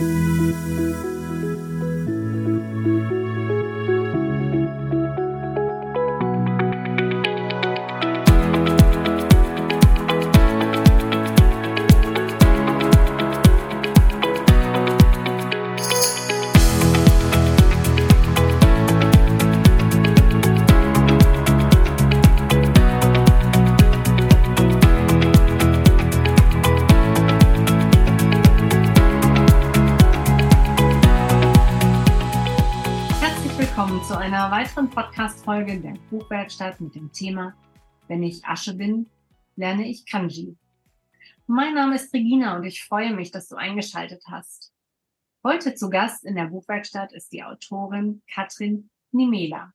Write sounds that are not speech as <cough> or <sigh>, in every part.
Música der Buchwerkstatt mit dem Thema Wenn ich Asche bin, lerne ich Kanji. Mein Name ist Regina und ich freue mich, dass du eingeschaltet hast. Heute zu Gast in der Buchwerkstatt ist die Autorin Katrin Nimela.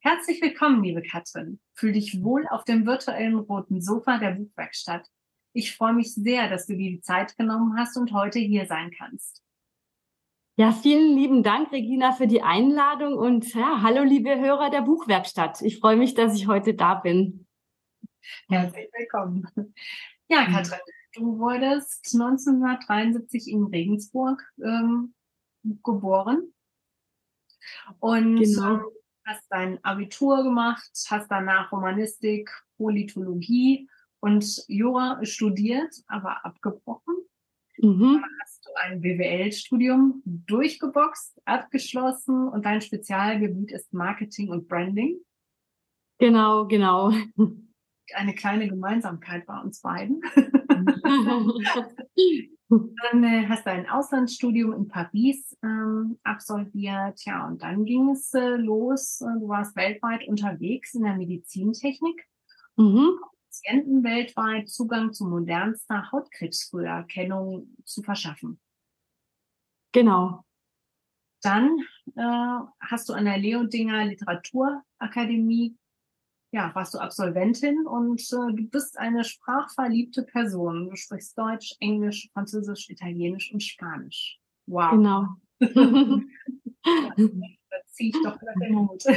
Herzlich willkommen, liebe Katrin. Fühl dich wohl auf dem virtuellen roten Sofa der Buchwerkstatt. Ich freue mich sehr, dass du dir die Zeit genommen hast und heute hier sein kannst. Ja, vielen lieben Dank, Regina, für die Einladung und ja, hallo, liebe Hörer der Buchwerkstatt. Ich freue mich, dass ich heute da bin. Herzlich willkommen. Ja, Katrin, du wurdest 1973 in Regensburg ähm, geboren und genau. hast dein Abitur gemacht, hast danach Romanistik, Politologie und Jura studiert, aber abgebrochen. Mhm. Ein BWL-Studium durchgeboxt, abgeschlossen und dein Spezialgebiet ist Marketing und Branding? Genau, genau. Eine kleine Gemeinsamkeit bei uns beiden. <laughs> dann äh, hast du ein Auslandsstudium in Paris ähm, absolviert, ja, und dann ging es äh, los. Du warst weltweit unterwegs in der Medizintechnik. Mhm. Patienten weltweit Zugang zu modernster Hautkrebsfrüherkennung zu verschaffen. Genau. Dann äh, hast du an der Leodinger Literaturakademie, ja, warst du Absolventin und äh, du bist eine sprachverliebte Person. Du sprichst Deutsch, Englisch, Französisch, Italienisch und Spanisch. Wow. Genau. <laughs> da ziehe ich doch den Mut. <laughs>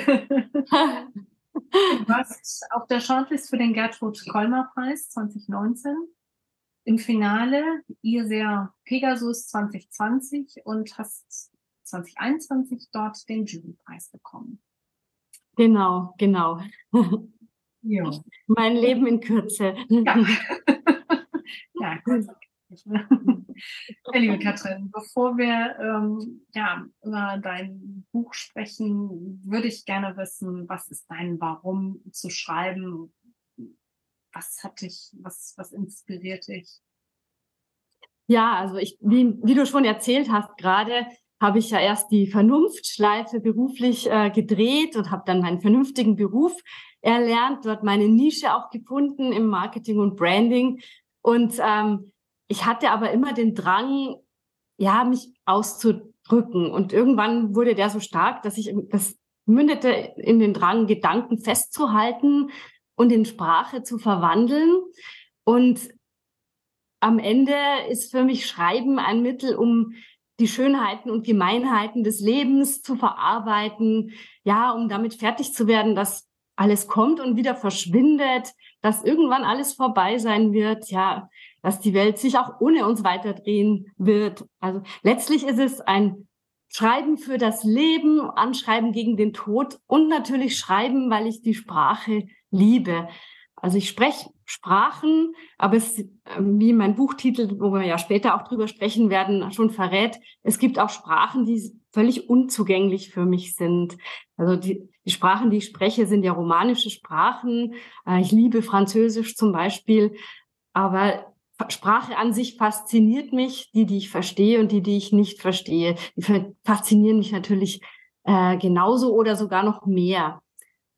Du warst auf der Shortlist für den Gertrud Kolmer Preis 2019. Im Finale Irser Pegasus 2020 und hast 2021 dort den Jurypreis bekommen. Genau, genau. Ja. Mein Leben in Kürze. Ja, <laughs> ja <laughs> Ja, liebe Katrin, bevor wir ähm, ja, über dein Buch sprechen, würde ich gerne wissen, was ist dein Warum zu schreiben? Was hat dich, was, was inspiriert dich? Ja, also ich, wie, wie du schon erzählt hast gerade, habe ich ja erst die Vernunftschleife beruflich äh, gedreht und habe dann meinen vernünftigen Beruf erlernt, dort meine Nische auch gefunden im Marketing und Branding. Und ähm, ich hatte aber immer den Drang, ja, mich auszudrücken. Und irgendwann wurde der so stark, dass ich, das mündete in den Drang, Gedanken festzuhalten und in Sprache zu verwandeln. Und am Ende ist für mich Schreiben ein Mittel, um die Schönheiten und Gemeinheiten des Lebens zu verarbeiten, ja, um damit fertig zu werden, dass alles kommt und wieder verschwindet, dass irgendwann alles vorbei sein wird, ja, dass die Welt sich auch ohne uns weiterdrehen wird. Also letztlich ist es ein Schreiben für das Leben, Anschreiben gegen den Tod und natürlich Schreiben, weil ich die Sprache liebe. Also ich spreche Sprachen, aber es, wie mein Buchtitel, wo wir ja später auch drüber sprechen werden, schon verrät, es gibt auch Sprachen, die völlig unzugänglich für mich sind. Also die, die Sprachen, die ich spreche, sind ja romanische Sprachen. Äh, ich liebe Französisch zum Beispiel, aber Sprache an sich fasziniert mich, die, die ich verstehe und die, die ich nicht verstehe. Die faszinieren mich natürlich äh, genauso oder sogar noch mehr.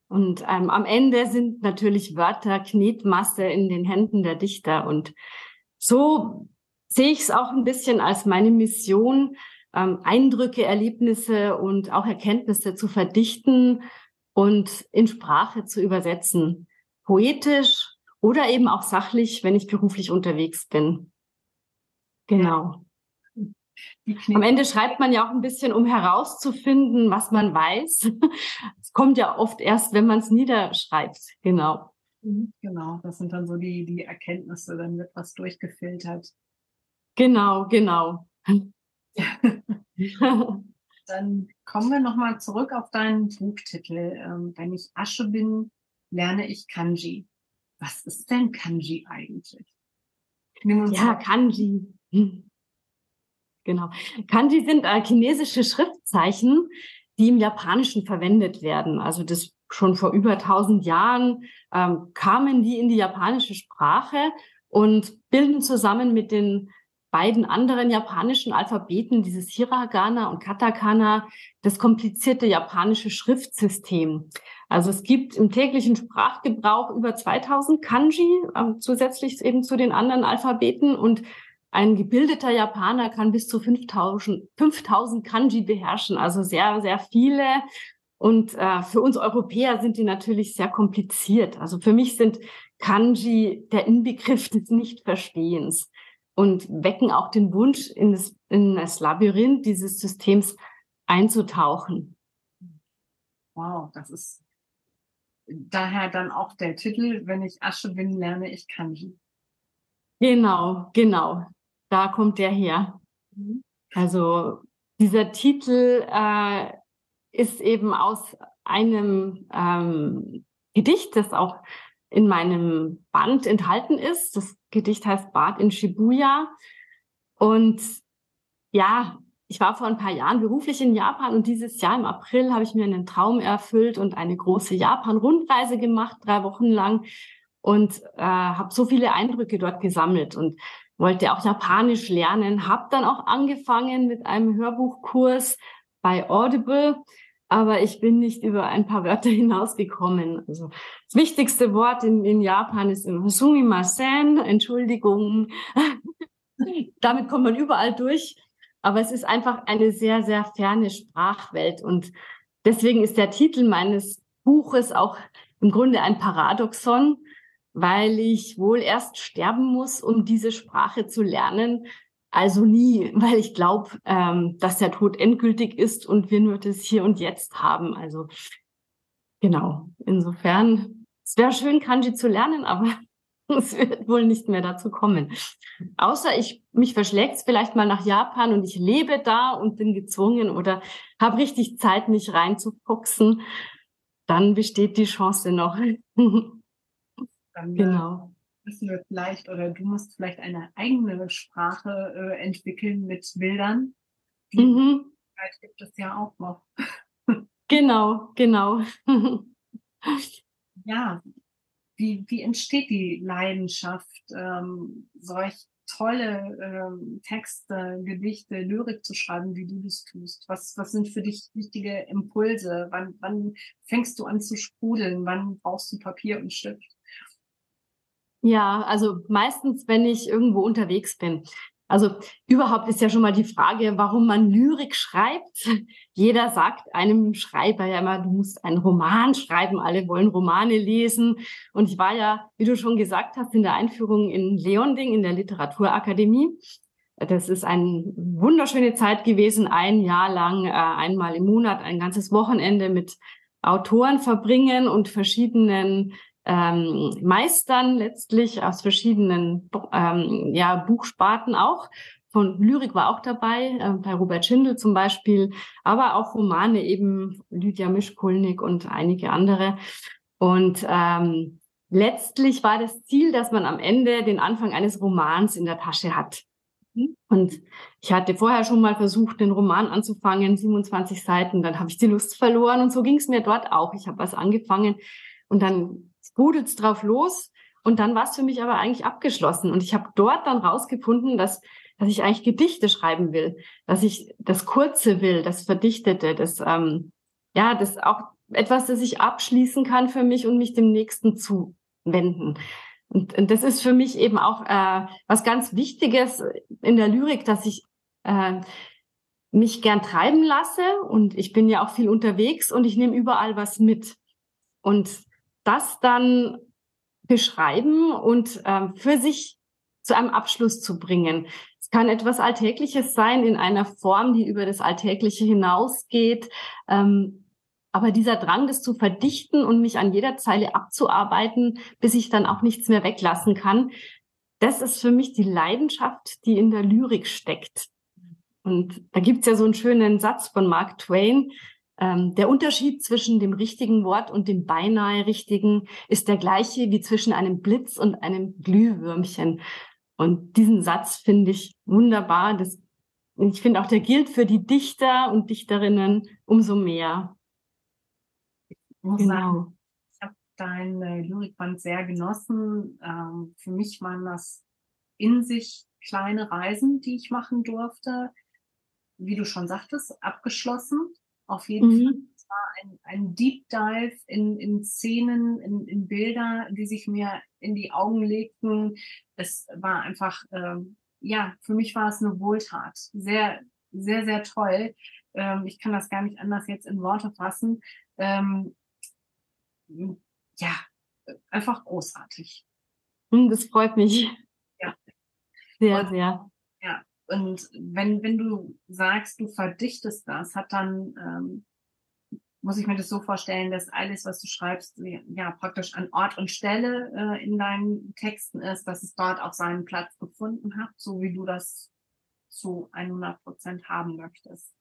Und ähm, am Ende sind natürlich Wörter Knetmasse in den Händen der Dichter. Und so sehe ich es auch ein bisschen als meine Mission, ähm, Eindrücke, Erlebnisse und auch Erkenntnisse zu verdichten und in Sprache zu übersetzen. Poetisch, oder eben auch sachlich, wenn ich beruflich unterwegs bin. Genau. Am Ende schreibt man ja auch ein bisschen, um herauszufinden, was man weiß. <laughs> Es kommt ja oft erst, wenn man es niederschreibt. Genau. Mhm, genau, das sind dann so die, die Erkenntnisse, dann wird was durchgefiltert. Genau, genau. <laughs> Dann kommen wir nochmal zurück auf deinen Buchtitel. Ähm, wenn ich Asche bin, lerne ich Kanji. Was ist denn Kanji eigentlich? Ja, Kanji. Genau. Kanji sind äh, chinesische Schriftzeichen, die im Japanischen verwendet werden. Also das schon vor über 1000 Jahren ähm, kamen die in die japanische Sprache und bilden zusammen mit den beiden anderen japanischen Alphabeten, dieses Hiragana und Katakana, das komplizierte japanische Schriftsystem. Also es gibt im täglichen Sprachgebrauch über 2000 Kanji, äh, zusätzlich eben zu den anderen Alphabeten und ein gebildeter Japaner kann bis zu 5000, 5000 Kanji beherrschen, also sehr, sehr viele. Und äh, für uns Europäer sind die natürlich sehr kompliziert. Also für mich sind Kanji der Inbegriff des Nichtverstehens und wecken auch den Wunsch, in das, in das Labyrinth dieses Systems einzutauchen. Wow, das ist daher dann auch der Titel, wenn ich Asche bin, lerne ich Kanji. Genau, genau. Da kommt der her. Mhm. Also dieser Titel äh, ist eben aus einem ähm, Gedicht, das auch in meinem Band enthalten ist. Das Gedicht heißt Bad in Shibuya. Und ja, ich war vor ein paar Jahren beruflich in Japan und dieses Jahr im April habe ich mir einen Traum erfüllt und eine große Japan-Rundreise gemacht, drei Wochen lang und äh, habe so viele Eindrücke dort gesammelt und wollte auch Japanisch lernen, habe dann auch angefangen mit einem Hörbuchkurs bei Audible, aber ich bin nicht über ein paar Wörter <laughs> hinausgekommen. Also das wichtigste Wort in, in Japan ist immer Sumimasen, Entschuldigung. <laughs> Damit kommt man überall durch, aber es ist einfach eine sehr, sehr ferne Sprachwelt und deswegen ist der Titel meines Buches auch im Grunde ein Paradoxon, weil ich wohl erst sterben muss, um diese Sprache zu lernen. Also nie, weil ich glaube, ähm, dass der Tod endgültig ist und wir nur das Hier und Jetzt haben. Also genau, insofern, es wäre schön, Kanji zu lernen, aber <laughs> es wird wohl nicht mehr dazu kommen. Außer ich mich verschlägt vielleicht mal nach Japan und ich lebe da und bin gezwungen oder habe richtig Zeit, mich reinzufuchsen, dann besteht die Chance noch. <laughs> Dann äh, genau. müssen wir vielleicht oder du musst vielleicht eine eigene Sprache äh, entwickeln mit Bildern. Mhm. gibt es ja auch noch. genau, genau. <laughs> ja, wie, wie entsteht die Leidenschaft, ähm, solch tolle ähm, Texte, Gedichte, Lyrik zu schreiben, wie du das tust? Was, was sind für dich wichtige Impulse? Wann, wann fängst du an zu sprudeln? Wann brauchst du Papier und Stift? Ja, also meistens, wenn ich irgendwo unterwegs bin. Also überhaupt ist ja schon mal die Frage, warum man Lyrik schreibt. Jeder sagt einem Schreiber ja immer, du musst einen Roman schreiben, alle wollen Romane lesen. Und ich war ja, wie du schon gesagt hast, in der Einführung in Leonding in der Literaturakademie. Das ist eine wunderschöne Zeit gewesen, ein Jahr lang, äh, einmal im Monat, ein ganzes Wochenende mit Autoren verbringen und verschiedenen ähm, Meistern letztlich aus verschiedenen ähm, ja, Buchsparten auch. Von Lyrik war auch dabei, äh, bei Robert Schindel zum Beispiel, aber auch Romane eben Lydia Mischkulnik und einige andere. Und ähm, letztlich war das Ziel, dass man am Ende den Anfang eines Romans in der Tasche hat. Und ich hatte vorher schon mal versucht, den Roman anzufangen, 27 Seiten, dann habe ich die Lust verloren und so ging es mir dort auch. Ich habe was angefangen und dann sprudelt's drauf los. Und dann war es für mich aber eigentlich abgeschlossen. Und ich habe dort dann rausgefunden, dass, dass ich eigentlich Gedichte schreiben will, dass ich das Kurze will, das Verdichtete, das, ähm, ja, das auch etwas, das ich abschließen kann für mich und mich dem Nächsten zuwenden. Und, und das ist für mich eben auch äh, was ganz Wichtiges in der Lyrik, dass ich äh, mich gern treiben lasse und ich bin ja auch viel unterwegs und ich nehme überall was mit. Und das dann beschreiben und ähm, für sich zu einem Abschluss zu bringen. Es kann etwas Alltägliches sein in einer Form, die über das Alltägliche hinausgeht. Ähm, aber dieser Drang, das zu verdichten und mich an jeder Zeile abzuarbeiten, bis ich dann auch nichts mehr weglassen kann, das ist für mich die Leidenschaft, die in der Lyrik steckt. Und da gibt's ja so einen schönen Satz von Mark Twain. Ähm, der Unterschied zwischen dem richtigen Wort und dem beinahe richtigen ist der gleiche wie zwischen einem Blitz und einem Glühwürmchen. Und diesen Satz finde ich wunderbar. Das, ich finde auch, der gilt für die Dichter und Dichterinnen umso mehr. Ich muss genau. sagen, ich habe dein äh, Lyrikband sehr genossen. Ähm, für mich waren das in sich kleine Reisen, die ich machen durfte. Wie du schon sagtest, abgeschlossen. Auf jeden mhm. Fall. Es war ein, ein Deep Dive in, in Szenen, in, in Bilder, die sich mir in die Augen legten. Es war einfach, ähm, ja, für mich war es eine Wohltat. Sehr, sehr, sehr toll. Ähm, ich kann das gar nicht anders jetzt in Worte fassen. Ähm, ja, einfach großartig. Hm, das freut mich. Sehr, und, sehr. Ja, und wenn, wenn du sagst, du verdichtest das, hat dann, ähm, muss ich mir das so vorstellen, dass alles, was du schreibst, ja praktisch an Ort und Stelle äh, in deinen Texten ist, dass es dort auch seinen Platz gefunden hat, so wie du das zu 100 Prozent haben möchtest.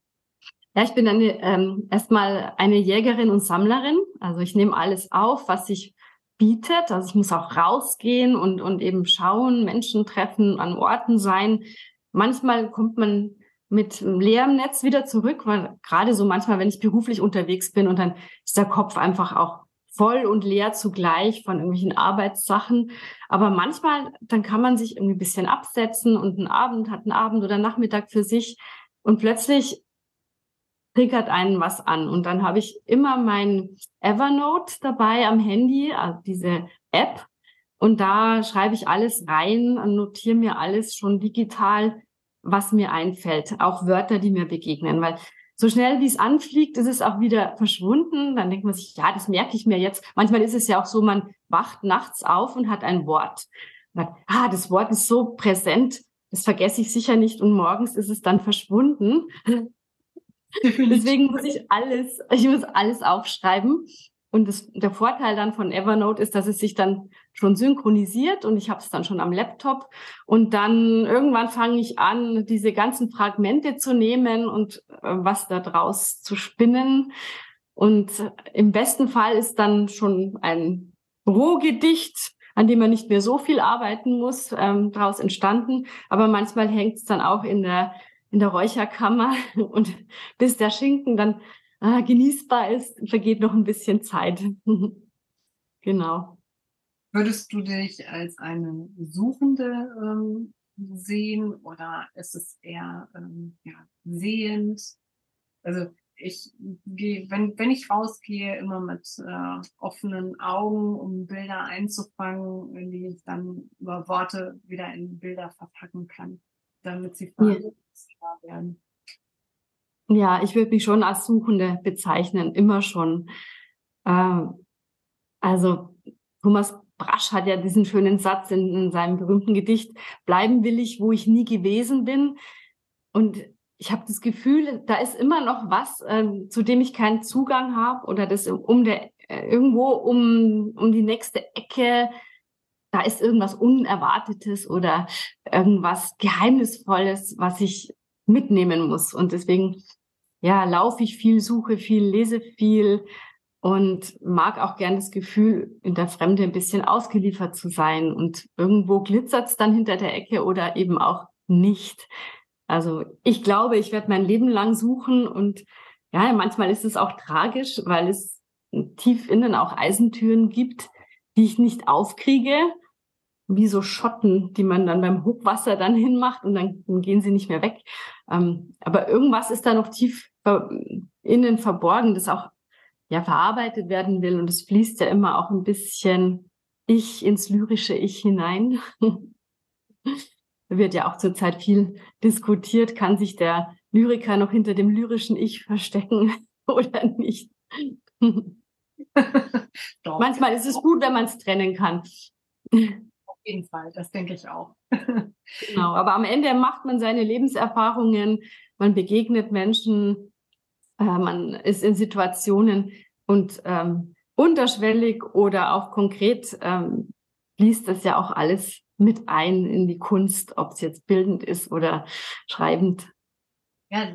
Ja, ich bin eine, ähm, erstmal eine Jägerin und Sammlerin. Also ich nehme alles auf, was sich bietet. Also ich muss auch rausgehen und, und eben schauen, Menschen treffen, an Orten sein. Manchmal kommt man mit leerem Netz wieder zurück, weil gerade so manchmal, wenn ich beruflich unterwegs bin und dann ist der Kopf einfach auch voll und leer zugleich von irgendwelchen Arbeitssachen. Aber manchmal, dann kann man sich irgendwie ein bisschen absetzen und einen Abend hat einen Abend oder Nachmittag für sich und plötzlich triggert einen was an. Und dann habe ich immer mein Evernote dabei am Handy, also diese App. Und da schreibe ich alles rein, notiere mir alles schon digital, was mir einfällt. Auch Wörter, die mir begegnen. Weil so schnell wie es anfliegt, ist es auch wieder verschwunden. Dann denkt man sich, ja, das merke ich mir jetzt. Manchmal ist es ja auch so, man wacht nachts auf und hat ein Wort. Sagt, ah, das Wort ist so präsent, das vergesse ich sicher nicht. Und morgens ist es dann verschwunden. Deswegen muss ich alles, ich muss alles aufschreiben. Und das, der Vorteil dann von Evernote ist, dass es sich dann schon synchronisiert und ich habe es dann schon am Laptop. Und dann irgendwann fange ich an, diese ganzen Fragmente zu nehmen und äh, was da draus zu spinnen. Und im besten Fall ist dann schon ein Rohgedicht, an dem man nicht mehr so viel arbeiten muss, ähm, daraus entstanden. Aber manchmal hängt es dann auch in der in der Räucherkammer <laughs> und bis der Schinken dann äh, genießbar ist, vergeht noch ein bisschen Zeit. <laughs> genau. Würdest du dich als eine Suchende ähm, sehen oder ist es eher ähm, ja, sehend? Also ich gehe, wenn, wenn ich rausgehe, immer mit äh, offenen Augen, um Bilder einzufangen, die ich dann über Worte wieder in Bilder verpacken kann, damit sie ja werden? Ja, ich würde mich schon als Suchende bezeichnen, immer schon. Ähm, also Thomas Brasch hat ja diesen schönen Satz in, in, seinem berühmten Gedicht, bleiben will ich, wo ich nie gewesen bin. Und ich habe das Gefühl, da ist immer noch was, äh, zu dem ich keinen Zugang habe oder das um der äh, irgendwo um, um die nächste Ecke da ist irgendwas Unerwartetes oder irgendwas Geheimnisvolles, was ich mitnehmen muss. Und deswegen, ja, laufe ich viel, suche viel, lese viel und mag auch gern das Gefühl, in der Fremde ein bisschen ausgeliefert zu sein. Und irgendwo glitzert es dann hinter der Ecke oder eben auch nicht. Also ich glaube, ich werde mein Leben lang suchen und ja, manchmal ist es auch tragisch, weil es tief innen auch Eisentüren gibt, die ich nicht aufkriege wie so Schotten, die man dann beim Hochwasser dann hinmacht und dann, dann gehen sie nicht mehr weg. Ähm, aber irgendwas ist da noch tief innen verborgen, das auch ja verarbeitet werden will und es fließt ja immer auch ein bisschen Ich ins lyrische Ich hinein. da <laughs> wird ja auch zurzeit viel diskutiert, kann sich der Lyriker noch hinter dem lyrischen Ich verstecken <laughs> oder nicht? <laughs> Manchmal ist es gut, wenn man es trennen kann jeden Fall, das denke ich auch. <laughs> genau, aber am Ende macht man seine Lebenserfahrungen, man begegnet Menschen, äh, man ist in Situationen und ähm, unterschwellig oder auch konkret ähm, liest das ja auch alles mit ein in die Kunst, ob es jetzt bildend ist oder schreibend. Ja,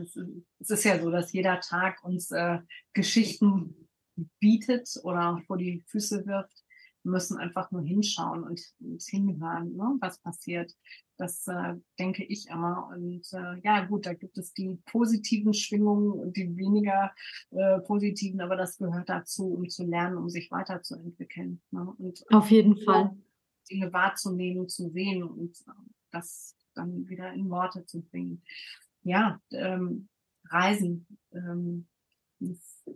es ist ja so, dass jeder Tag uns äh, Geschichten bietet oder vor die Füße wirft. Müssen einfach nur hinschauen und, und hinhören, ne, was passiert. Das äh, denke ich immer. Und äh, ja, gut, da gibt es die positiven Schwingungen und die weniger äh, positiven, aber das gehört dazu, um zu lernen, um sich weiterzuentwickeln. Ne? Und auf jeden Fall Dinge wahrzunehmen, zu sehen und äh, das dann wieder in Worte zu bringen. Ja, ähm, Reisen. Ähm,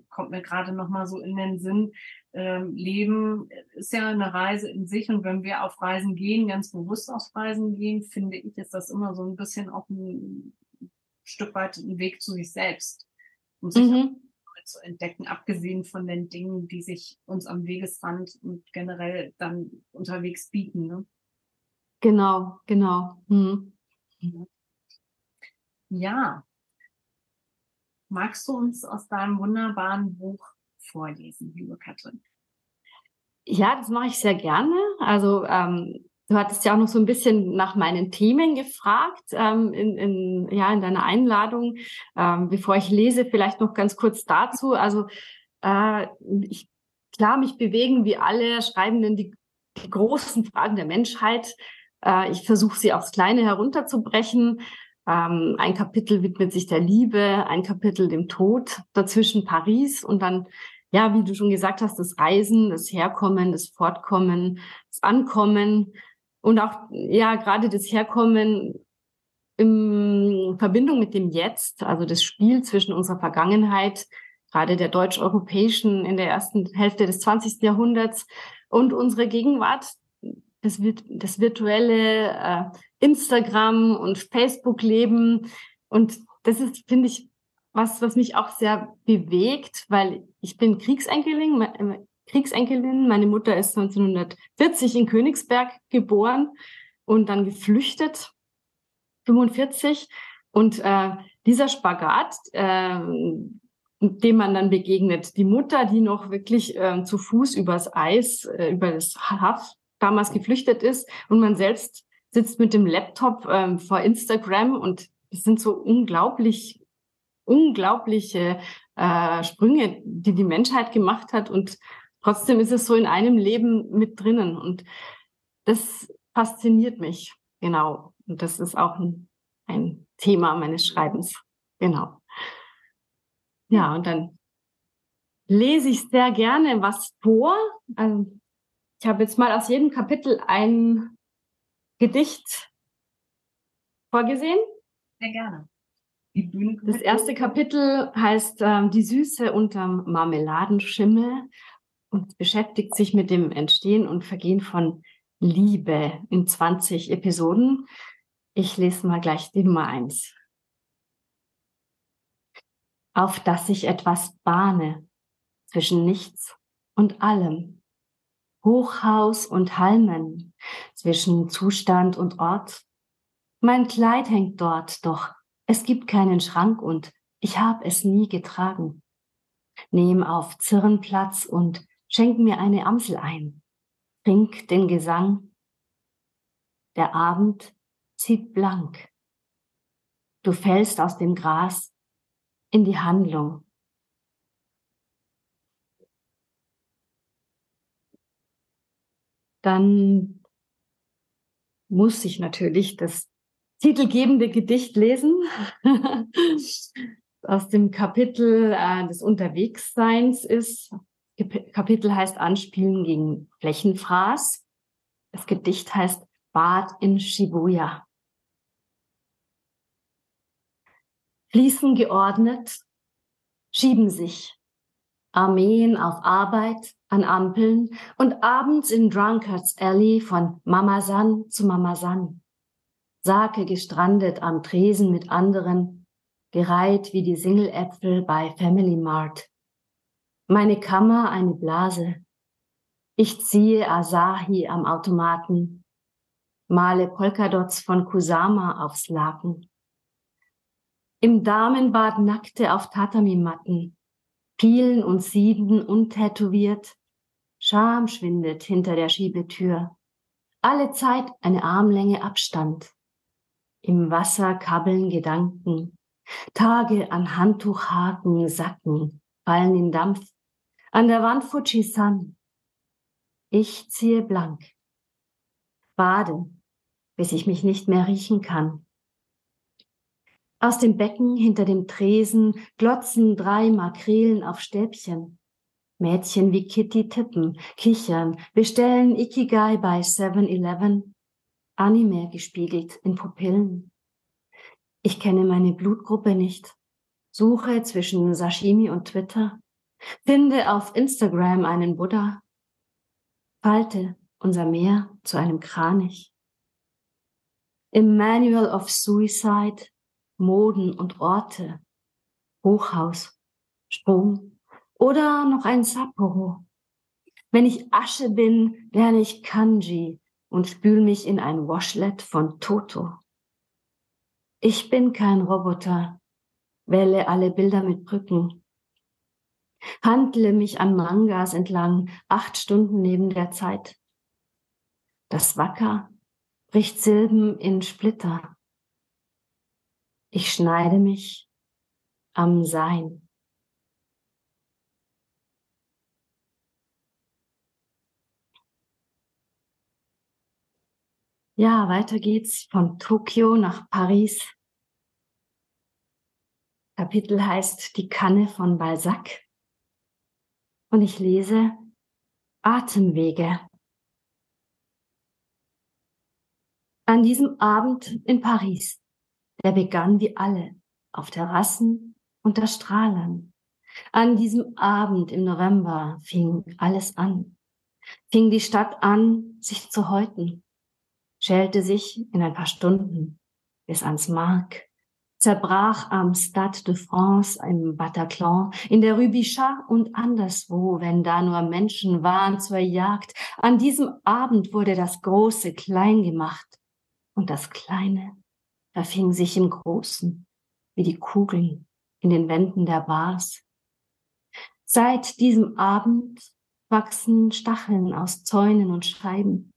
kommt mir gerade noch mal so in den Sinn. Ähm, Leben ist ja eine Reise in sich und wenn wir auf Reisen gehen, ganz bewusst auf Reisen gehen, finde ich, ist das immer so ein bisschen auch ein Stück weit ein Weg zu sich selbst, um sich mhm. zu entdecken, abgesehen von den Dingen, die sich uns am Wegesrand und generell dann unterwegs bieten. Ne? Genau, genau. Mhm. Ja, Magst du uns aus deinem wunderbaren Buch vorlesen, liebe Katrin? Ja, das mache ich sehr gerne. Also ähm, du hattest ja auch noch so ein bisschen nach meinen Themen gefragt ähm, in, in, ja, in deiner Einladung. Ähm, bevor ich lese, vielleicht noch ganz kurz dazu. Also äh, ich, klar, mich bewegen wie alle Schreibenden die, die großen Fragen der Menschheit. Äh, ich versuche sie aufs Kleine herunterzubrechen. Ähm, ein Kapitel widmet sich der Liebe, ein Kapitel dem Tod, dazwischen Paris und dann, ja, wie du schon gesagt hast, das Reisen, das Herkommen, das Fortkommen, das Ankommen und auch, ja, gerade das Herkommen in Verbindung mit dem Jetzt, also das Spiel zwischen unserer Vergangenheit, gerade der deutsch-europäischen in der ersten Hälfte des 20. Jahrhunderts und unsere Gegenwart, das, das virtuelle äh, Instagram und Facebook leben. Und das ist, finde ich, was, was mich auch sehr bewegt, weil ich bin Kriegsenkelin, äh, Kriegsenkelin. Meine Mutter ist 1940 in Königsberg geboren und dann geflüchtet, 45. Und äh, dieser Spagat, äh, dem man dann begegnet, die Mutter, die noch wirklich äh, zu Fuß übers Eis, äh, über das Haff damals geflüchtet ist und man selbst sitzt mit dem Laptop ähm, vor Instagram und es sind so unglaublich, unglaubliche äh, Sprünge, die die Menschheit gemacht hat und trotzdem ist es so in einem Leben mit drinnen und das fasziniert mich, genau. Und das ist auch ein, ein Thema meines Schreibens, genau. Ja, und dann lese ich sehr gerne was vor. Also ich habe jetzt mal aus jedem Kapitel ein Gedicht vorgesehen. Sehr gerne. Das erste Kapitel heißt ähm, Die Süße unterm Marmeladenschimmel und beschäftigt sich mit dem Entstehen und Vergehen von Liebe in 20 Episoden. Ich lese mal gleich die Nummer eins. Auf dass ich etwas bahne zwischen nichts und allem Hochhaus und Halmen, zwischen Zustand und Ort. Mein Kleid hängt dort, doch es gibt keinen Schrank und ich hab es nie getragen. Nehm auf Zirren Platz und schenk mir eine Amsel ein. Trink den Gesang. Der Abend zieht blank. Du fällst aus dem Gras in die Handlung. dann muss ich natürlich das titelgebende Gedicht lesen <laughs> aus dem Kapitel äh, des Unterwegsseins ist. Kapitel heißt Anspielen gegen Flächenfraß. Das Gedicht heißt Bad in Shibuya. Fließen geordnet, schieben sich Armeen auf Arbeit, an Ampeln und abends in Drunkards Alley von Mama San zu Mama San. Sake gestrandet am Tresen mit anderen, gereiht wie die Singeläpfel bei Family Mart. Meine Kammer eine Blase. Ich ziehe Asahi am Automaten, male Polkadots von Kusama aufs Laken. Im Damenbad nackte auf Tatami-Matten, Pielen und Sieden untätowiert. Scham schwindet hinter der Schiebetür. Alle Zeit eine Armlänge Abstand. Im Wasser kabbeln Gedanken. Tage an Handtuchhaken sacken, fallen in Dampf. An der Wand Fujisan. Ich ziehe blank. Bade, bis ich mich nicht mehr riechen kann. Aus dem Becken hinter dem Tresen glotzen drei Makrelen auf Stäbchen. Mädchen wie Kitty tippen, kichern, bestellen Ikigai bei 7-Eleven. Anime gespiegelt in Pupillen. Ich kenne meine Blutgruppe nicht. Suche zwischen Sashimi und Twitter. Finde auf Instagram einen Buddha. Falte unser Meer zu einem Kranich. Im Manual of Suicide Moden und Orte. Hochhaus, Strom oder noch ein Sapporo. Wenn ich Asche bin, lerne ich Kanji und spül mich in ein Washlet von Toto. Ich bin kein Roboter, wähle alle Bilder mit Brücken, handle mich an Mangas entlang, acht Stunden neben der Zeit. Das Wacker bricht Silben in Splitter. Ich schneide mich am Sein. Ja, weiter geht's von Tokio nach Paris. Kapitel heißt Die Kanne von Balzac. Und ich lese Atemwege. An diesem Abend in Paris, der begann wie alle, auf Terrassen unter Strahlern. An diesem Abend im November fing alles an. Fing die Stadt an, sich zu häuten schälte sich in ein paar Stunden bis ans Mark, zerbrach am Stade de France, im Bataclan, in der Rue Bichat und anderswo, wenn da nur Menschen waren zur Jagd. An diesem Abend wurde das Große klein gemacht und das Kleine verfing sich im Großen, wie die Kugeln in den Wänden der Bars. Seit diesem Abend wachsen Stacheln aus Zäunen und Scheiben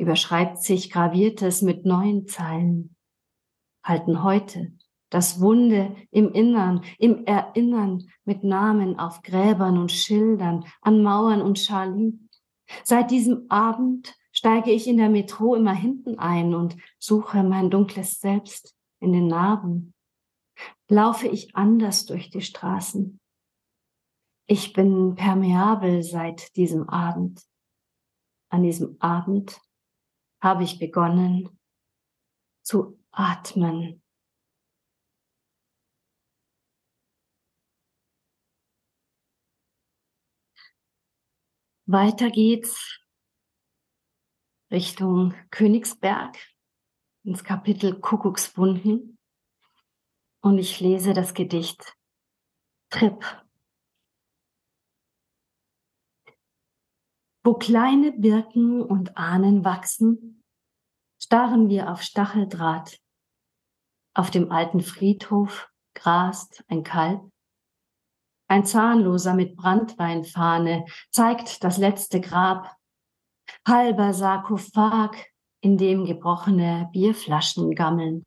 überschreibt sich Graviertes mit neuen Zeilen, halten heute das Wunde im Innern, im Erinnern mit Namen auf Gräbern und Schildern, an Mauern und Charlie. Seit diesem Abend steige ich in der Metro immer hinten ein und suche mein dunkles Selbst in den Narben. Laufe ich anders durch die Straßen. Ich bin permeabel seit diesem Abend. An diesem Abend habe ich begonnen zu atmen. Weiter geht's Richtung Königsberg ins Kapitel Kuckucksbunden und ich lese das Gedicht Trip Wo kleine Birken und Ahnen wachsen, starren wir auf Stacheldraht. Auf dem alten Friedhof grast ein Kalb. Ein Zahnloser mit Brandweinfahne zeigt das letzte Grab. Halber Sarkophag, in dem gebrochene Bierflaschen gammeln.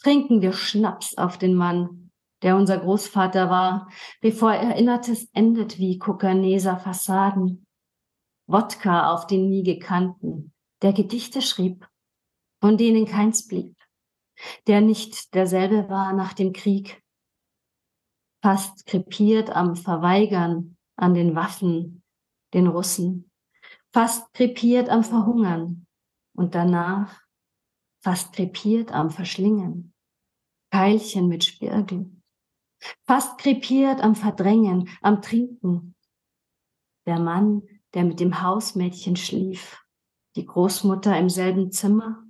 Trinken wir Schnaps auf den Mann, der unser Großvater war, bevor Erinnertes endet wie Kukaneser Fassaden. Wodka auf den nie gekannten, der Gedichte schrieb, von denen keins blieb, der nicht derselbe war nach dem Krieg, fast krepiert am Verweigern an den Waffen, den Russen, fast krepiert am Verhungern und danach fast krepiert am Verschlingen, Keilchen mit Spirgel fast krepiert am Verdrängen, am Trinken. Der Mann, der mit dem Hausmädchen schlief, die Großmutter im selben Zimmer,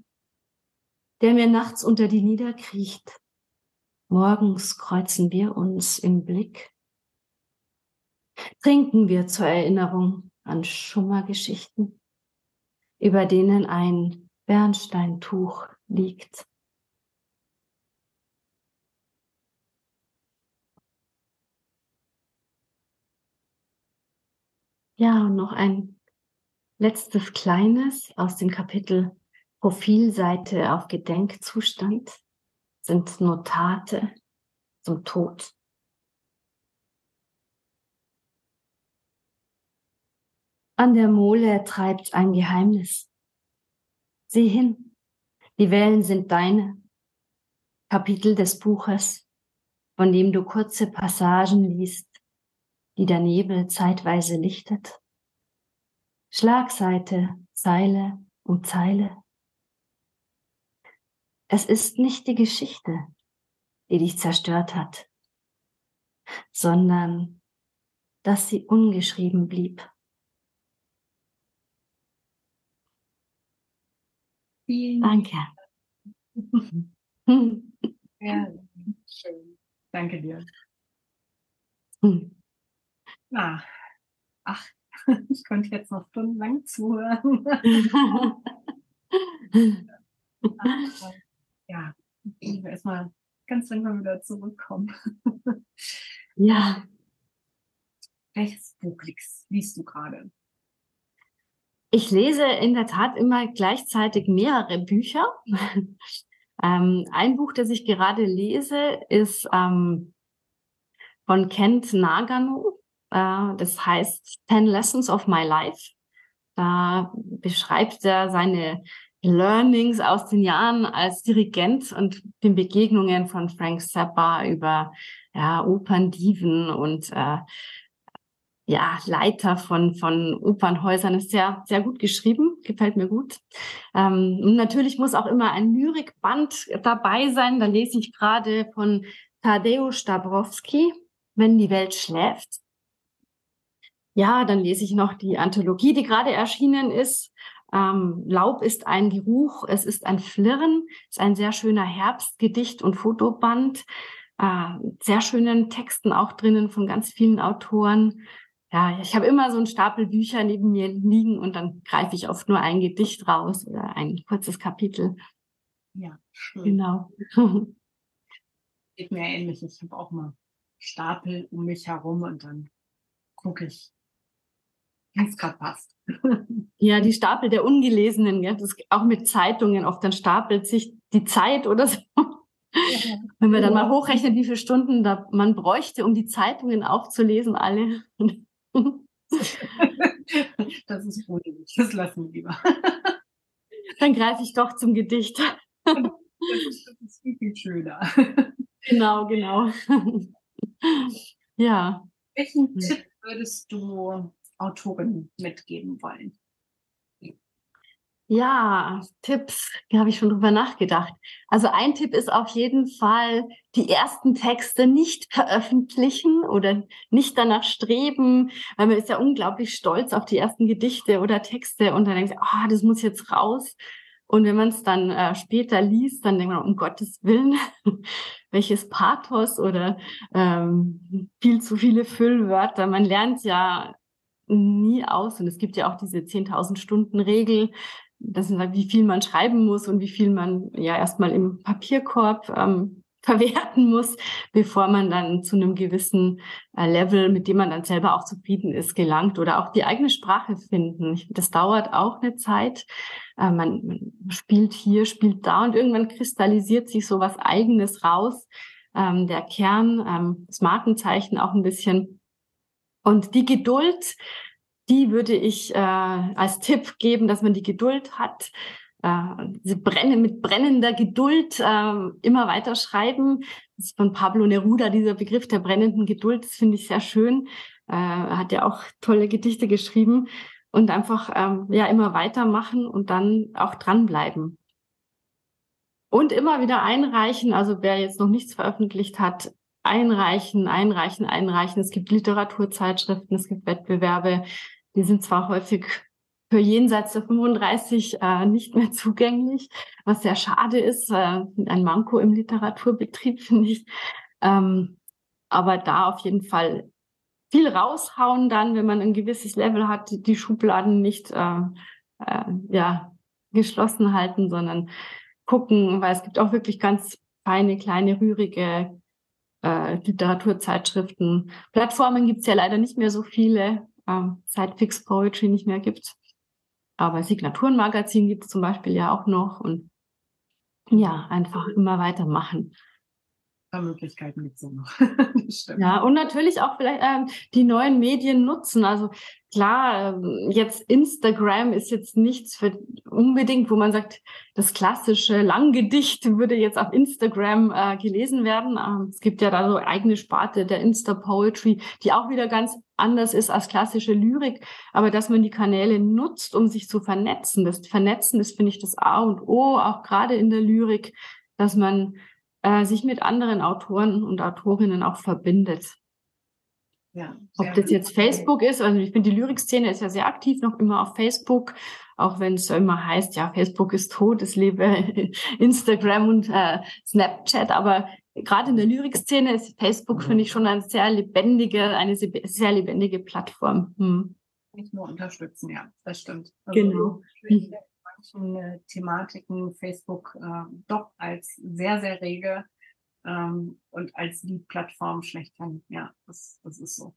der mir nachts unter die Lieder kriecht. Morgens kreuzen wir uns im Blick. Trinken wir zur Erinnerung an Schummergeschichten, über denen ein Bernsteintuch liegt. Ja, und noch ein letztes kleines aus dem Kapitel Profilseite auf Gedenkzustand. sind Notate zum Tod. An der Mole treibt ein Geheimnis. Sieh hin, die Wellen sind deine. Kapitel des Buches, von dem du kurze Passagen liest, die der Nebel zeitweise lichtet. Schlagseite, Zeile und Zeile. Es ist nicht die Geschichte, die dich zerstört hat, sondern dass sie ungeschrieben blieb. Vielen Danke. <laughs> Ja, schön. Danke dir. Hm. <laughs> Ah, ach, <laughs> ich konnte jetzt noch stundenlang zuhören. Aber, <laughs> ja, ich will erstmal ganz langsam wieder zurückkommen. <laughs> ja, Welches Buch liest, liest du gerade? ich lese in der Tat immer gleichzeitig mehrere Bücher. ähm, ein Buch, das ich gerade lese, ist ähm, von Kent Nagano. Äh, das heißt Ten Lessons of My Life. Da beschreibt er seine Learnings aus den Jahren als Dirigent und den Begegnungen von Frank Zappa über ja, Operndiven und äh, ja, Leiter von, von Opernhäusern ist sehr, sehr gut geschrieben, gefällt mir gut. Ähm, und natürlich muss auch immer ein Lyrikband dabei sein. Da lese ich gerade von Tadeusz Dabrowski, Wenn die Welt schläft. Ja, dann lese ich noch die Anthologie, die gerade erschienen ist. Ähm, Laub ist ein Geruch, es ist ein Flirren, ist ein sehr schöner Herbstgedicht und Fotoband. Äh, sehr schönen Texten auch drinnen von ganz vielen Autoren ja, ich habe immer so einen Stapel Bücher neben mir liegen und dann greife ich oft nur ein Gedicht raus oder ein kurzes Kapitel. Ja, schön. Genau. Geht mir ähnlich. Ich habe auch mal Stapel um mich herum und dann gucke ich, es gerade passt. ja, die Stapel der Ungelesenen, ja, das auch mit Zeitungen oft, dann stapelt sich die Zeit oder so. Ja. Wenn wir dann mal hochrechnen, wie viele Stunden da man bräuchte, um die Zeitungen aufzulesen, alle. <laughs> das ist unnötig. Das lassen wir lieber. <laughs> Dann greife ich doch zum Gedicht. Das ist, das ist viel, viel schöner. Genau, genau. <laughs> Ja. Welchen Tipp würdest du Autoren mitgeben wollen? Ja, Tipps, da habe ich schon drüber nachgedacht. Also ein Tipp ist auf jeden Fall, die ersten Texte nicht veröffentlichen oder nicht danach streben, weil man ist ja unglaublich stolz auf die ersten Gedichte oder Texte und dann denkt ah, oh, das muss jetzt raus. Und wenn man es dann äh, später liest, dann denkt man, um Gottes Willen, <laughs> welches Pathos oder ähm, viel zu viele Füllwörter. Man lernt ja nie aus. Und es gibt ja auch diese 10.000 Stunden Regel, das ist, wie viel man schreiben muss und wie viel man ja erstmal im Papierkorb ähm, <laughs> verwerten muss, bevor man dann zu einem gewissen äh, Level, mit dem man dann selber auch zufrieden ist, gelangt oder auch die eigene Sprache finden. Das dauert auch eine Zeit. Äh, man, man spielt hier, spielt da und irgendwann kristallisiert sich so was Eigenes raus. Ähm, der Kern, ähm, das Markenzeichen auch ein bisschen. Und die Geduld, die würde ich äh, als Tipp geben, dass man die Geduld hat, äh, diese Brenne, mit brennender Geduld äh, immer weiter schreiben. Das ist von Pablo Neruda, dieser Begriff der brennenden Geduld, das finde ich sehr schön. Äh, er hat ja auch tolle Gedichte geschrieben und einfach ähm, ja immer weitermachen und dann auch dranbleiben. Und immer wieder einreichen, also wer jetzt noch nichts veröffentlicht hat, einreichen, einreichen, einreichen. Es gibt Literaturzeitschriften, es gibt Wettbewerbe, die sind zwar häufig für jenseits der 35 äh, nicht mehr zugänglich, was sehr schade ist, äh, ein Manko im Literaturbetrieb, <laughs> finde ich. Ähm, aber da auf jeden Fall viel raushauen dann, wenn man ein gewisses Level hat, die Schubladen nicht äh, äh, ja, geschlossen halten, sondern gucken, weil es gibt auch wirklich ganz feine, kleine, rührige äh, Literaturzeitschriften. Plattformen gibt's ja leider nicht mehr so viele ähm, seit Fix Poetry nicht mehr gibt. Aber Signaturenmagazin gibt es zum Beispiel ja auch noch und ja, einfach immer weitermachen. Möglichkeiten gibt es ja noch. <laughs> ja, und natürlich auch vielleicht ähm, die neuen Medien nutzen. Also klar, ähm, jetzt Instagram ist jetzt nichts für unbedingt, wo man sagt, das klassische Langgedicht würde jetzt auf Instagram äh, gelesen werden. Ähm, es gibt ja da so eigene Sparte der Insta-Poetry, die auch wieder ganz anders ist als klassische Lyrik. Aber dass man die Kanäle nutzt, um sich zu vernetzen. Das Vernetzen ist, finde ich, das A und O, auch gerade in der Lyrik, dass man äh, sich mit anderen Autoren und Autorinnen auch verbindet. Ja, Ob das jetzt Facebook ist, also ich finde, die Lyrikszene ist ja sehr aktiv noch immer auf Facebook, auch wenn es immer heißt, ja, Facebook ist tot, es lebe <laughs> Instagram und äh, Snapchat, aber gerade in der Lyrikszene ist Facebook, finde ich, schon eine sehr lebendige, eine sehr lebendige Plattform. Hm. Nicht nur unterstützen, ja, das stimmt. Also genau äh, Thematiken Facebook äh, doch als sehr, sehr rege ähm, und als die Plattform schlechthin. Ja, das, das ist so.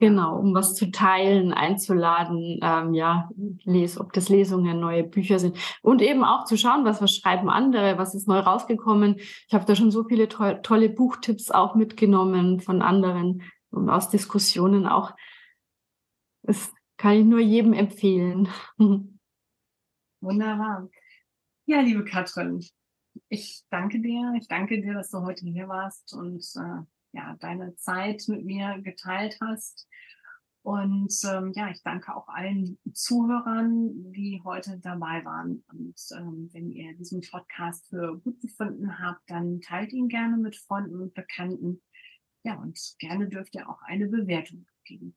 Genau, um was zu teilen, einzuladen, ähm, ja, les, ob das Lesungen, neue Bücher sind und eben auch zu schauen, was, was schreiben andere, was ist neu rausgekommen. Ich habe da schon so viele to tolle Buchtipps auch mitgenommen von anderen und aus Diskussionen auch. Das kann ich nur jedem empfehlen. <laughs> Wunderbar. Ja, liebe Katrin, ich danke dir. Ich danke dir, dass du heute hier warst und äh, ja, deine Zeit mit mir geteilt hast. Und ähm, ja, ich danke auch allen Zuhörern, die heute dabei waren. Und ähm, wenn ihr diesen Podcast für gut befunden habt, dann teilt ihn gerne mit Freunden und Bekannten. Ja, und gerne dürft ihr auch eine Bewertung geben.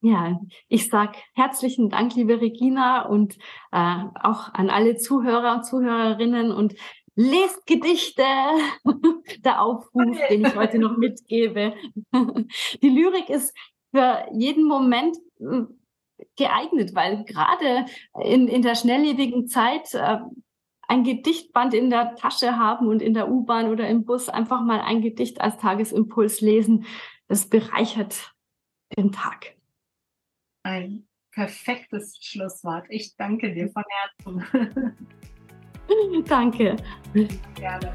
Ja, ich sag herzlichen Dank, liebe Regina, und äh, auch an alle Zuhörer und Zuhörerinnen und lest Gedichte, <laughs> der Aufruf, den ich heute noch <laughs> mitgebe. <laughs> Die Lyrik ist für jeden Moment hm, geeignet, weil gerade in, in der schnelllebigen Zeit äh, ein Gedichtband in der Tasche haben und in der U-Bahn oder im Bus einfach mal ein Gedicht als Tagesimpuls lesen, das bereichert den Tag. Ein perfektes Schlusswort. Ich danke dir von Herzen. <laughs> danke. Gerne.